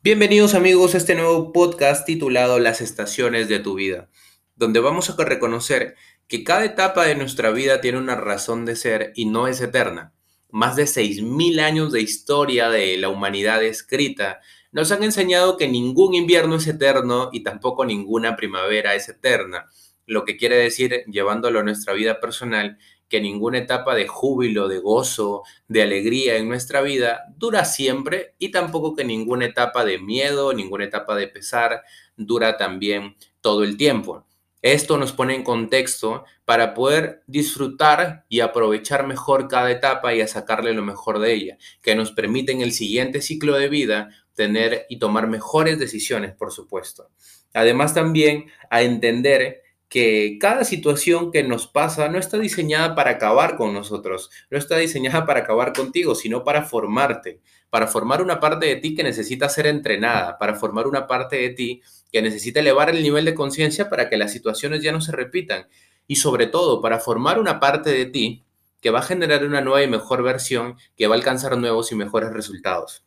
Bienvenidos amigos a este nuevo podcast titulado Las estaciones de tu vida, donde vamos a reconocer que cada etapa de nuestra vida tiene una razón de ser y no es eterna. Más de 6.000 años de historia de la humanidad escrita nos han enseñado que ningún invierno es eterno y tampoco ninguna primavera es eterna, lo que quiere decir, llevándolo a nuestra vida personal, que ninguna etapa de júbilo, de gozo, de alegría en nuestra vida dura siempre y tampoco que ninguna etapa de miedo, ninguna etapa de pesar dura también todo el tiempo. Esto nos pone en contexto para poder disfrutar y aprovechar mejor cada etapa y a sacarle lo mejor de ella, que nos permite en el siguiente ciclo de vida tener y tomar mejores decisiones, por supuesto. Además también a entender que cada situación que nos pasa no está diseñada para acabar con nosotros, no está diseñada para acabar contigo, sino para formarte, para formar una parte de ti que necesita ser entrenada, para formar una parte de ti que necesita elevar el nivel de conciencia para que las situaciones ya no se repitan y sobre todo para formar una parte de ti que va a generar una nueva y mejor versión que va a alcanzar nuevos y mejores resultados.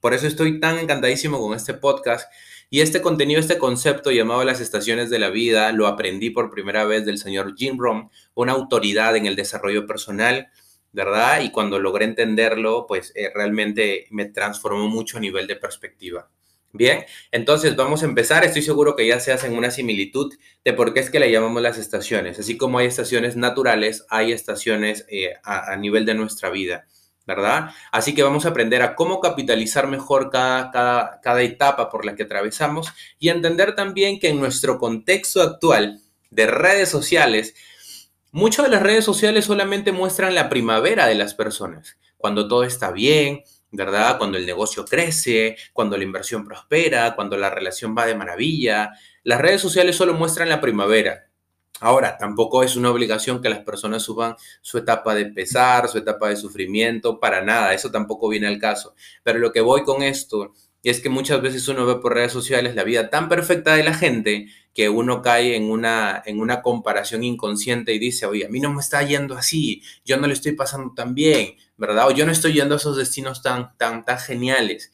Por eso estoy tan encantadísimo con este podcast y este contenido, este concepto llamado las estaciones de la vida, lo aprendí por primera vez del señor Jim Rohn, una autoridad en el desarrollo personal, ¿verdad? Y cuando logré entenderlo, pues eh, realmente me transformó mucho a nivel de perspectiva. Bien, entonces vamos a empezar. Estoy seguro que ya se hacen una similitud de por qué es que le llamamos las estaciones. Así como hay estaciones naturales, hay estaciones eh, a nivel de nuestra vida. ¿Verdad? Así que vamos a aprender a cómo capitalizar mejor cada, cada, etapa por la que atravesamos y entender también que en nuestro contexto actual de redes sociales, muchas de las redes sociales solamente muestran la primavera de las personas, cuando todo está bien, ¿verdad? Cuando el negocio crece, cuando la inversión prospera, cuando la relación va de maravilla. Las redes sociales solo muestran la primavera, Ahora, tampoco es una obligación que las personas suban su etapa de pesar, su etapa de sufrimiento, para nada, eso tampoco viene al caso. Pero lo que voy con esto es que muchas veces uno ve por redes sociales la vida tan perfecta de la gente que uno cae en una, en una comparación inconsciente y dice, oye, a mí no me está yendo así, yo no le estoy pasando tan bien, ¿verdad? O yo no estoy yendo a esos destinos tan, tan, tan geniales.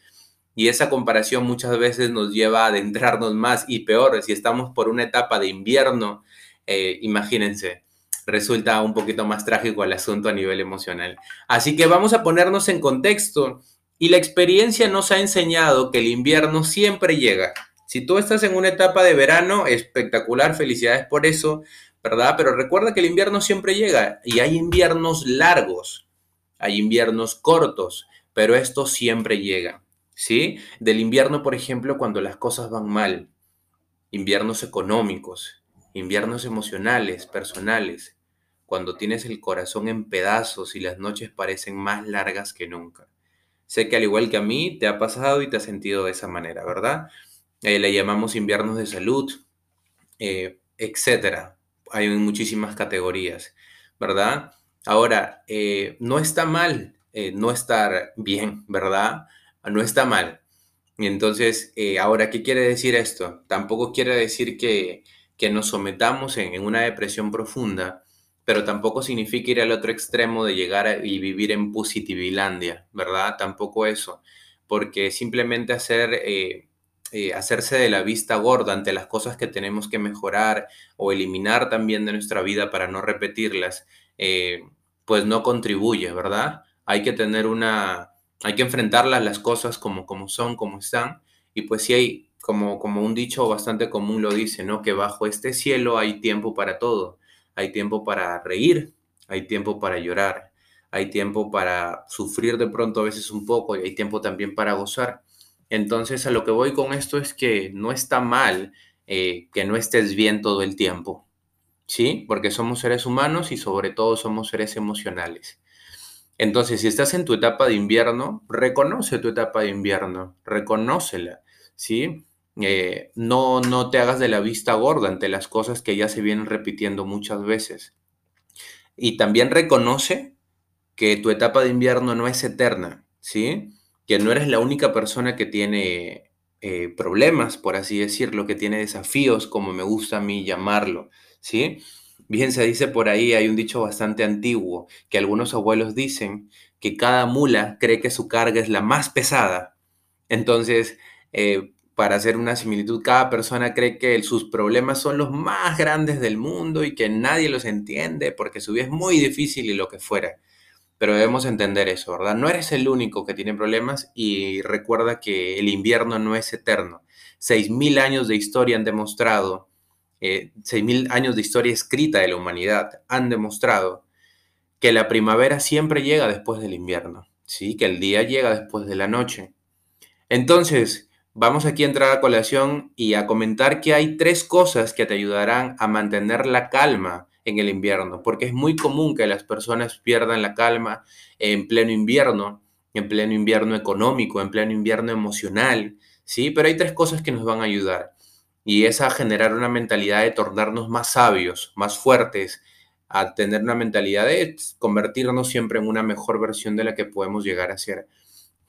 Y esa comparación muchas veces nos lleva a adentrarnos más y peor, si estamos por una etapa de invierno, eh, imagínense, resulta un poquito más trágico el asunto a nivel emocional. Así que vamos a ponernos en contexto y la experiencia nos ha enseñado que el invierno siempre llega. Si tú estás en una etapa de verano, espectacular, felicidades por eso, ¿verdad? Pero recuerda que el invierno siempre llega y hay inviernos largos, hay inviernos cortos, pero esto siempre llega, ¿sí? Del invierno, por ejemplo, cuando las cosas van mal, inviernos económicos, inviernos emocionales, personales, cuando tienes el corazón en pedazos y las noches parecen más largas que nunca. Sé que al igual que a mí, te ha pasado y te has sentido de esa manera, ¿verdad? Eh, le llamamos inviernos de salud, eh, etcétera. Hay muchísimas categorías, ¿verdad? Ahora, eh, no está mal no estar bien, ¿verdad? No está mal. Entonces, ahora, ¿qué quiere decir esto? Tampoco quiere decir que, que nos sometamos en, una depresión profunda, pero tampoco significa ir al otro extremo de llegar y vivir en positivilandia, ¿verdad? Tampoco eso, porque simplemente hacer, eh, eh, hacerse de la vista gorda ante las cosas que tenemos que mejorar o eliminar también de nuestra vida para no repetirlas, eh, pues no contribuye, ¿verdad? Hay que tener una, hay que enfrentarlas las cosas como, como son, como están, y pues si hay como, como un dicho bastante común lo dice, ¿no? Que bajo este cielo hay tiempo para todo. Hay tiempo para reír, hay tiempo para llorar, hay tiempo para sufrir de pronto a veces un poco y hay tiempo también para gozar. Entonces a lo que voy con esto es que no está mal eh, que no estés bien todo el tiempo, ¿sí? Porque somos seres humanos y sobre todo somos seres emocionales. Entonces, si estás en tu etapa de invierno, reconoce tu etapa de invierno, reconócela, ¿sí? Eh, no, no te hagas de la vista gorda ante las cosas que ya se vienen repitiendo muchas veces. Y también reconoce que tu etapa de invierno no es eterna, ¿sí? Que no eres la única persona que tiene eh, problemas, por así decirlo, que tiene desafíos, como me gusta a mí llamarlo, ¿sí? Bien se dice por ahí, hay un dicho bastante antiguo, que algunos abuelos dicen que cada mula cree que su carga es la más pesada. Entonces, eh, para hacer una similitud, cada persona cree que sus problemas son los más grandes del mundo y que nadie los entiende porque su vida es muy difícil y lo que fuera. Pero debemos entender eso, ¿verdad? No eres el único que tiene problemas y recuerda que el invierno no es eterno. Seis mil años de historia han demostrado, eh, mil años de historia escrita de la humanidad han demostrado que la primavera siempre llega después del invierno, ¿sí? Que el día llega después de la noche. Entonces, Vamos aquí a entrar a colación y a comentar que hay tres cosas que te ayudarán a mantener la calma en el invierno, porque es muy común que las personas pierdan la calma en pleno invierno, en pleno invierno económico, en pleno invierno emocional, ¿sí? Pero hay tres cosas que nos van a ayudar y es a generar una mentalidad de tornarnos más sabios, más fuertes, a tener una mentalidad de convertirnos siempre en una mejor versión de la que podemos llegar a ser,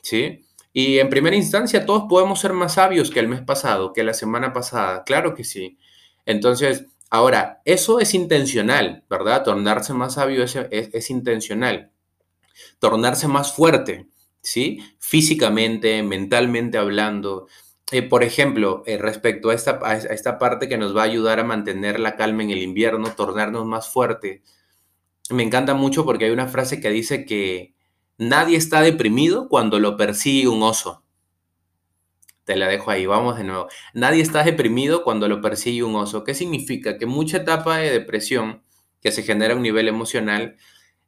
¿sí? Y en primera instancia, todos podemos ser más sabios que el mes pasado, que la semana pasada. Claro que sí. Entonces, ahora, eso es intencional, ¿verdad? Tornarse más sabio es, intencional. Tornarse más fuerte, ¿sí? Físicamente, mentalmente hablando. Eh, por ejemplo, eh, respecto a esta, a esta parte que nos va a ayudar a mantener la calma en el invierno, tornarnos más fuerte, me encanta mucho porque hay una frase que dice que Nadie está deprimido cuando lo persigue un oso. Te la dejo ahí, vamos de nuevo. Nadie está deprimido cuando lo persigue un oso. ¿Qué significa? Que mucha etapa de depresión que se genera a un nivel emocional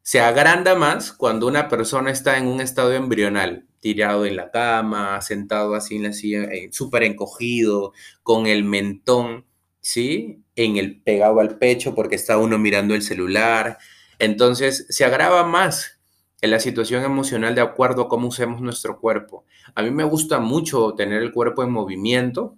se agranda más cuando una persona está en un estado embrional, tirado en la cama, sentado así en la silla, súper encogido, con el mentón, ¿sí? En el pegado al pecho porque está uno mirando el celular. Entonces se agrava más en la situación emocional de acuerdo a cómo usemos nuestro cuerpo. A mí me gusta mucho tener el cuerpo en movimiento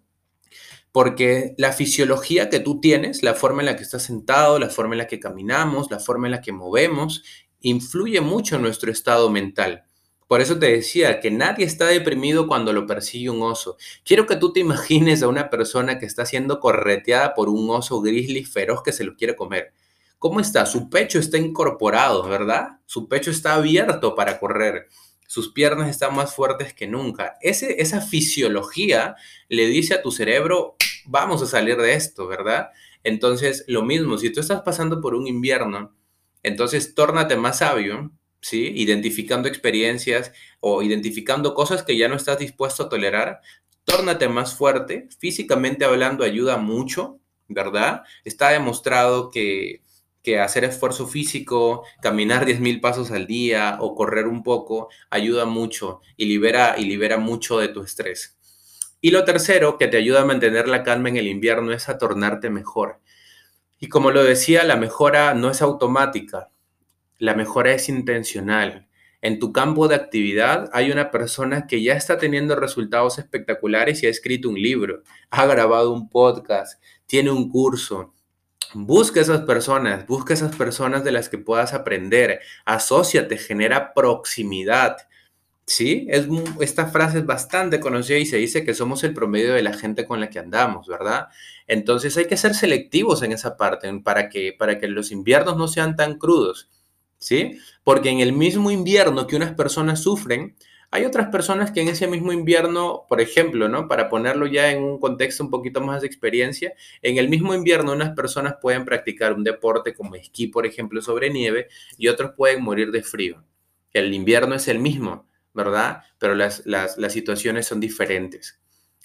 porque la fisiología que tú tienes, la forma en la que estás sentado, la forma en la que caminamos, la forma en la que movemos, influye mucho en nuestro estado mental. Por eso te decía que nadie está deprimido cuando lo persigue un oso. Quiero que tú te imagines a una persona que está siendo correteada por un oso grizzly feroz que se lo quiere comer. ¿Cómo está? Su pecho está incorporado, ¿verdad? Su pecho está abierto para correr. Sus piernas están más fuertes que nunca. Ese, esa fisiología le dice a tu cerebro, vamos a salir de esto, ¿verdad? Entonces, lo mismo, si tú estás pasando por un invierno, entonces tórnate más sabio, ¿sí? Identificando experiencias o identificando cosas que ya no estás dispuesto a tolerar, tórnate más fuerte. Físicamente hablando ayuda mucho, ¿verdad? Está demostrado que que hacer esfuerzo físico, caminar 10.000 pasos al día o correr un poco ayuda mucho y libera, y libera mucho de tu estrés. Y lo tercero que te ayuda a mantener la calma en el invierno es a tornarte mejor. Y como lo decía, la mejora no es automática, la mejora es intencional. En tu campo de actividad hay una persona que ya está teniendo resultados espectaculares y ha escrito un libro, ha grabado un podcast, tiene un curso, Busca esas personas, busca esas personas de las que puedas aprender, asóciate, genera proximidad. ¿Sí? Es, esta frase es bastante conocida y se dice que somos el promedio de la gente con la que andamos, ¿verdad? Entonces hay que ser selectivos en esa parte para que, para que los inviernos no sean tan crudos, ¿sí? Porque en el mismo invierno que unas personas sufren, hay otras personas que en ese mismo invierno, por ejemplo, ¿no? Para ponerlo ya en un contexto un poquito más de experiencia, en el mismo invierno unas personas pueden practicar un deporte como esquí, por ejemplo, sobre nieve, y otros pueden morir de frío. El invierno es el mismo, ¿verdad? Pero las, las, las situaciones son diferentes.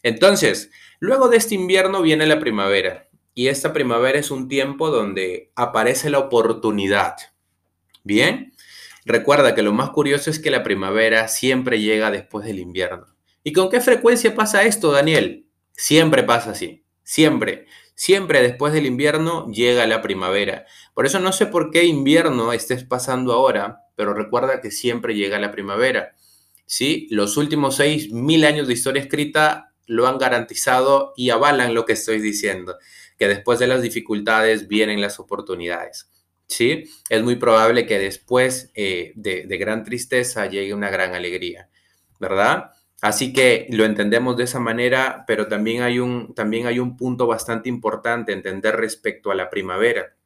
Entonces, luego de este invierno viene la primavera, y esta primavera es un tiempo donde aparece la oportunidad. Bien, Recuerda que lo más curioso es que la primavera siempre llega después del invierno. ¿Y con qué frecuencia pasa esto, Daniel? Siempre pasa así, siempre. Siempre después del invierno llega la primavera. Por eso no sé por qué invierno estés pasando ahora, pero recuerda que siempre llega la primavera. ¿Sí? Los últimos seis mil años de historia escrita lo han garantizado y avalan lo que estoy diciendo, que después de las dificultades vienen las oportunidades. ¿Sí? Es muy probable que después eh, de, gran tristeza llegue una gran alegría, ¿verdad? Así que lo entendemos de esa manera, pero también hay un, también hay un punto bastante importante entender respecto a la primavera.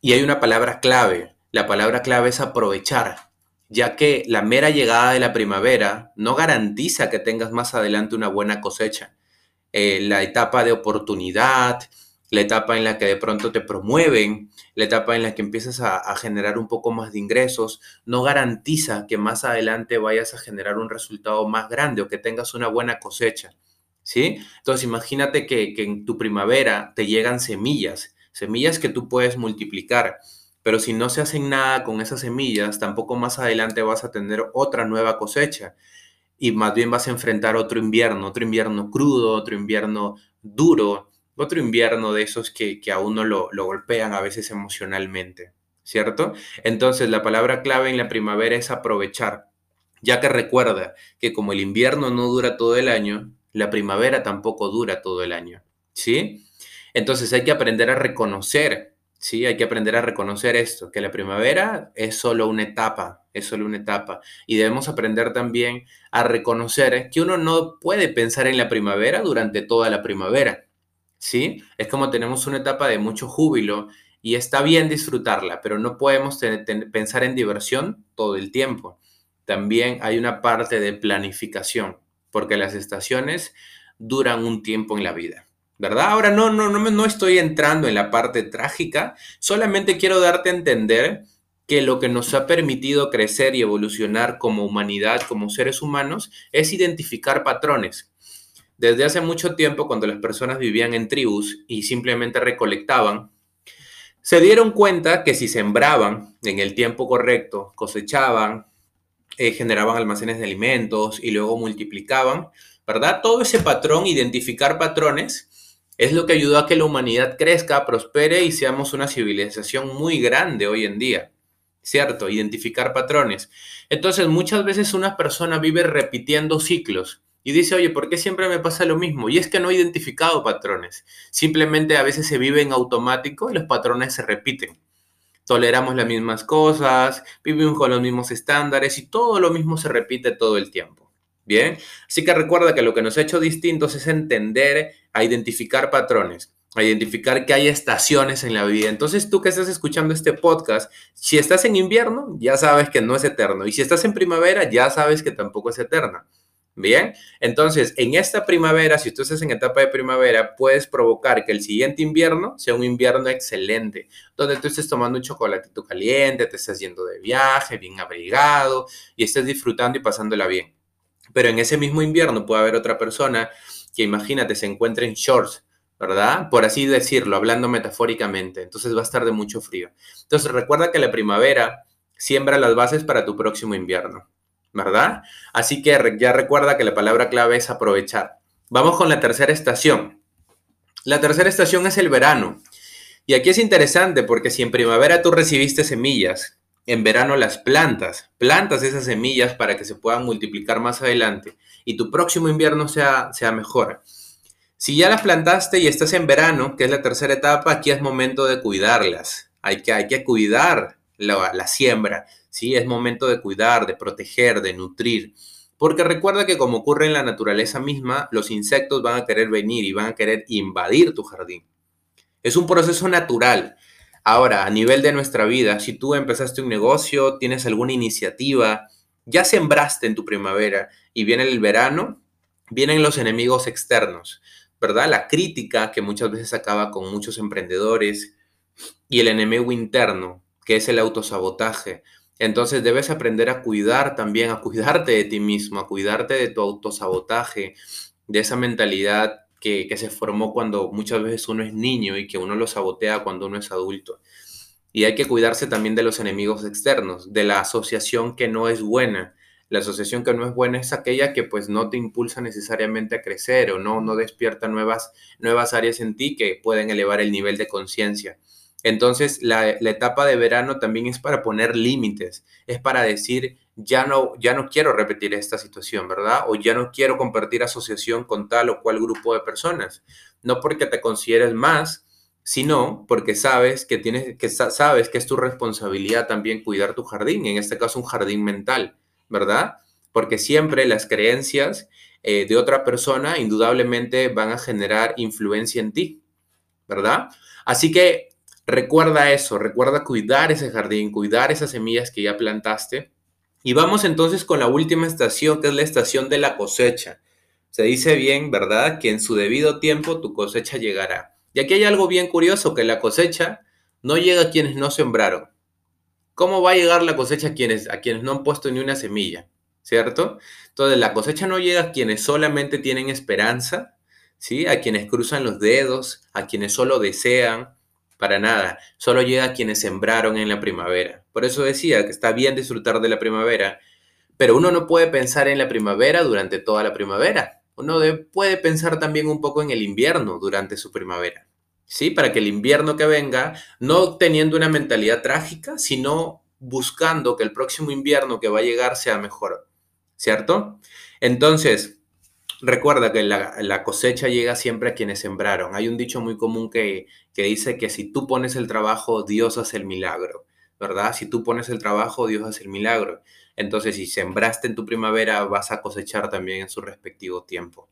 Y hay una palabra clave. La palabra clave es aprovechar. ya que la mera llegada de la primavera no garantiza que tengas más adelante una buena cosecha. Eh, la etapa de oportunidad, la etapa en la que de pronto te promueven, la etapa en la que empiezas a, generar un poco más de ingresos, no garantiza que más adelante vayas a generar un resultado más grande o que tengas una buena cosecha. ¿Sí? Entonces imagínate que, que en tu primavera te llegan semillas, semillas que tú puedes multiplicar, pero si no se hacen nada con esas semillas, tampoco más adelante vas a tener otra nueva cosecha y más bien vas a enfrentar otro invierno, otro invierno crudo, otro invierno duro, otro invierno de esos que, a uno lo, lo golpean a veces emocionalmente, ¿cierto? Entonces la palabra clave en la primavera es aprovechar, ya que recuerda que como el invierno no dura todo el año, la primavera tampoco dura todo el año, ¿sí? Entonces hay que aprender a reconocer, ¿sí? Hay que aprender a reconocer esto, que la primavera es solo una etapa, es solo una etapa. Y debemos aprender también a reconocer que uno no puede pensar en la primavera durante toda la primavera. ¿Sí? Es como tenemos una etapa de mucho júbilo y está bien disfrutarla, pero no podemos pensar en diversión todo el tiempo. También hay una parte de planificación, porque las estaciones duran un tiempo en la vida. ¿Verdad? Ahora no, no, no, no estoy entrando en la parte trágica, solamente quiero darte a entender que lo que nos ha permitido crecer y evolucionar como humanidad, como seres humanos, es identificar patrones. Desde hace mucho tiempo, cuando las personas vivían en tribus y simplemente recolectaban, se dieron cuenta que si sembraban en el tiempo correcto, cosechaban, eh, generaban almacenes de alimentos y luego multiplicaban, ¿verdad? Todo ese patrón, identificar patrones, es lo que ayudó a que la humanidad crezca, prospere y seamos una civilización muy grande hoy en día. ¿Cierto? Identificar patrones. Entonces, muchas veces una persona vive repitiendo ciclos y dice, oye, ¿por qué siempre me pasa lo mismo? Y es que no he identificado patrones. Simplemente a veces se vive en automático y los patrones se repiten. Toleramos las mismas cosas, vivimos con los mismos estándares y todo lo mismo se repite todo el tiempo. Bien, así que recuerda que lo que nos ha hecho distintos es entender a identificar patrones, a identificar que hay estaciones en la vida. Entonces tú que estás escuchando este podcast, si estás en invierno, ya sabes que no es eterno. Y si estás en primavera, ya sabes que tampoco es eterna. Bien, entonces en esta primavera, si tú estás en etapa de primavera, puedes provocar que el siguiente invierno sea un invierno excelente, donde tú estés tomando un chocolatito caliente, te estés yendo de viaje, bien abrigado y estés disfrutando y pasándola bien. Pero en ese mismo invierno puede haber otra persona que imagínate se encuentre en shorts, ¿verdad? Por así decirlo, hablando metafóricamente. Entonces va a estar de mucho frío. Entonces recuerda que la primavera siembra las bases para tu próximo invierno. ¿Verdad? Así que ya recuerda que la palabra clave es aprovechar. Vamos con la tercera estación. La tercera estación es el verano. Y aquí es interesante porque si en primavera tú recibiste semillas, en verano las plantas, plantas esas semillas para que se puedan multiplicar más adelante y tu próximo invierno sea, sea mejor. Si ya las plantaste y estás en verano, que es la tercera etapa, aquí es momento de cuidarlas. Hay que, hay que cuidar la, la siembra. ¿Sí? Es momento de cuidar, de proteger, de nutrir. Porque recuerda que como ocurre en la naturaleza misma, los insectos van a querer venir y van a querer invadir tu jardín. Es un proceso natural. Ahora, a nivel de nuestra vida, si tú empezaste un negocio, tienes alguna iniciativa, ya sembraste en tu primavera y viene el verano, vienen los enemigos externos, ¿verdad? La crítica que muchas veces acaba con muchos emprendedores y el enemigo interno, que es el autosabotaje, entonces debes aprender a cuidar también, a cuidarte de ti mismo, a cuidarte de tu autosabotaje, de esa mentalidad que, se formó cuando muchas veces uno es niño y que uno lo sabotea cuando uno es adulto. Y hay que cuidarse también de los enemigos externos, de la asociación que no es buena. La asociación que no es buena es aquella que pues no te impulsa necesariamente a crecer o no, no despierta nuevas, nuevas áreas en ti que pueden elevar el nivel de conciencia. Entonces, la, etapa de verano también es para poner límites, es para decir, ya no, ya no quiero repetir esta situación, ¿verdad? O ya no quiero compartir asociación con tal o cual grupo de personas. No porque te consideres más, sino porque sabes que, tienes, que sabes que es tu responsabilidad también cuidar tu jardín, en este caso un jardín mental, ¿verdad? Porque siempre las creencias eh, de otra persona indudablemente van a generar influencia en ti, ¿verdad? Así que Recuerda eso, recuerda cuidar ese jardín, cuidar esas semillas que ya plantaste Y vamos entonces con la última estación, que es la estación de la cosecha. Se dice bien, ¿verdad? Que en su debido tiempo tu cosecha llegará. Y aquí hay algo bien curioso, que la cosecha no llega a quienes no sembraron. ¿Cómo va a llegar la cosecha a quienes, a quienes no han puesto ni una semilla? ¿Cierto? Entonces la cosecha no llega a quienes solamente tienen esperanza, ¿sí? A quienes cruzan los dedos, a quienes solo desean, para nada. Solo llega a quienes sembraron en la primavera. Por eso decía que está bien disfrutar de la primavera, pero uno no puede pensar en la primavera durante toda la primavera. Uno puede pensar también un poco en el invierno durante su primavera. ¿Sí? Para que el invierno que venga, no teniendo una mentalidad trágica, sino buscando que el próximo invierno que va a llegar sea mejor. ¿Cierto? Entonces, Recuerda que la, cosecha llega siempre a quienes sembraron. Hay un dicho muy común que, que dice que si tú pones el trabajo, Dios hace el milagro, ¿verdad? Si tú pones el trabajo, Dios hace el milagro. Entonces, si sembraste en tu primavera, vas a cosechar también en su respectivo tiempo.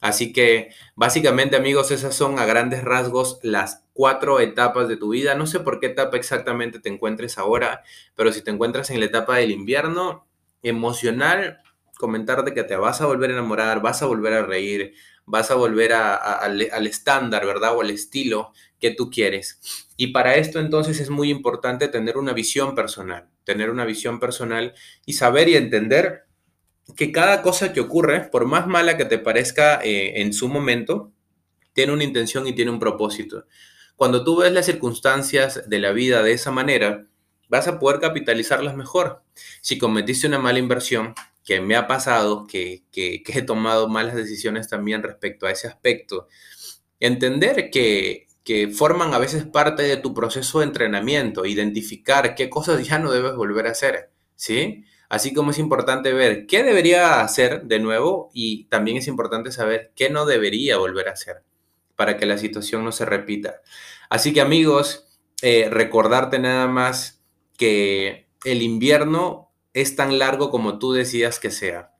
Así que, básicamente, amigos, esas son a grandes rasgos las cuatro etapas de tu vida. No sé por qué etapa exactamente te encuentres ahora, pero si te encuentras en la etapa del invierno emocional, comentarte que te vas a volver a enamorar, vas a volver a reír, vas a volver al, estándar, ¿verdad? O al estilo que tú quieres. Y para esto entonces es muy importante tener una visión personal, tener una visión personal y saber y entender que cada cosa que ocurre, por más mala que te parezca eh, en su momento, tiene una intención y tiene un propósito. Cuando tú ves las circunstancias de la vida de esa manera, vas a poder capitalizarlas mejor. Si cometiste una mala inversión, que me ha pasado, que, he tomado malas decisiones también respecto a ese aspecto, entender que, que forman a veces parte de tu proceso de entrenamiento, identificar qué cosas ya no debes volver a hacer, ¿sí? Así como es importante ver qué debería hacer de nuevo y también es importante saber qué no debería volver a hacer para que la situación no se repita. Así que amigos, eh, recordarte nada más que el invierno es tan largo como tú decidas que sea.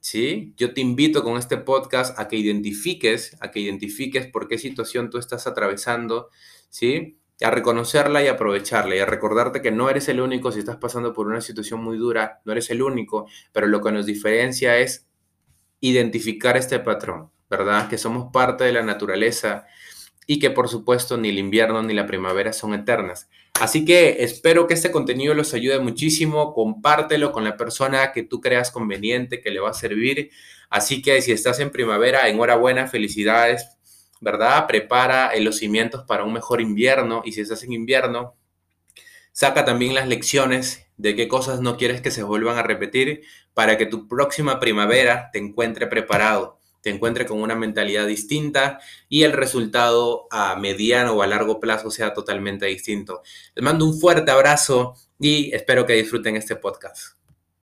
¿Sí? Yo te invito con este podcast a que identifiques, a que identifiques por qué situación tú estás atravesando, ¿sí? A reconocerla y aprovecharla y a recordarte que no eres el único si estás pasando por una situación muy dura, no eres el único, pero lo que nos diferencia es identificar este patrón, ¿verdad? Que somos parte de la naturaleza y que por supuesto ni el invierno ni la primavera son eternas. Así que espero que este contenido los ayude muchísimo. Compártelo con la persona que tú creas conveniente, que le va a servir. Así que si estás en primavera, enhorabuena, felicidades, ¿verdad? Prepara los cimientos para un mejor invierno. Y si estás en invierno, saca también las lecciones de qué cosas no quieres que se vuelvan a repetir para que tu próxima primavera te encuentre preparado te encuentre con una mentalidad distinta y el resultado a mediano o a largo plazo sea totalmente distinto. Les mando un fuerte abrazo y espero que disfruten este podcast.